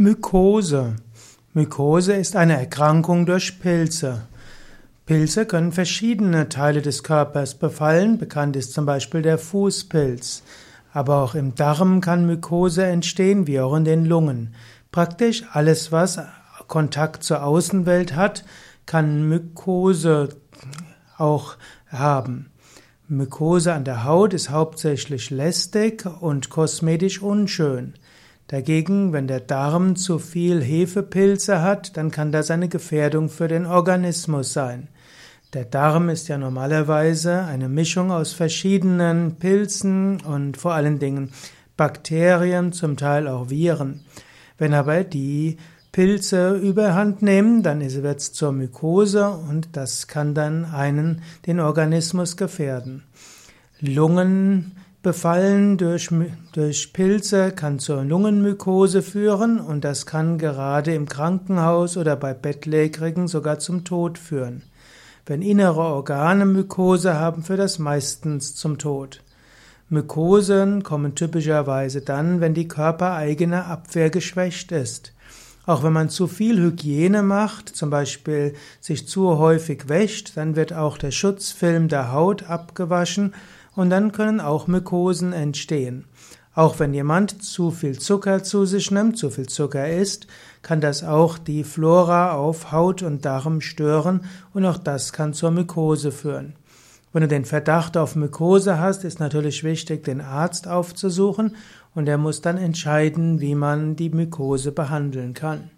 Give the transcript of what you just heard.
Mykose. Mykose ist eine Erkrankung durch Pilze. Pilze können verschiedene Teile des Körpers befallen. Bekannt ist zum Beispiel der Fußpilz. Aber auch im Darm kann Mykose entstehen, wie auch in den Lungen. Praktisch alles, was Kontakt zur Außenwelt hat, kann Mykose auch haben. Mykose an der Haut ist hauptsächlich lästig und kosmetisch unschön. Dagegen, wenn der Darm zu viel Hefepilze hat, dann kann das eine Gefährdung für den Organismus sein. Der Darm ist ja normalerweise eine Mischung aus verschiedenen Pilzen und vor allen Dingen Bakterien, zum Teil auch Viren. Wenn aber die Pilze überhand nehmen, dann wird es zur Mykose und das kann dann einen den Organismus gefährden. Lungen Befallen durch, durch Pilze kann zur Lungenmykose führen und das kann gerade im Krankenhaus oder bei Bettlägerigen sogar zum Tod führen. Wenn innere Organe Mykose haben, führt das meistens zum Tod. Mykosen kommen typischerweise dann, wenn die körpereigene Abwehr geschwächt ist. Auch wenn man zu viel Hygiene macht, zum Beispiel sich zu häufig wäscht, dann wird auch der Schutzfilm der Haut abgewaschen und dann können auch Mykosen entstehen. Auch wenn jemand zu viel Zucker zu sich nimmt, zu viel Zucker isst, kann das auch die Flora auf Haut und Darm stören und auch das kann zur Mykose führen. Wenn du den Verdacht auf Mykose hast, ist natürlich wichtig, den Arzt aufzusuchen und er muss dann entscheiden, wie man die Mykose behandeln kann.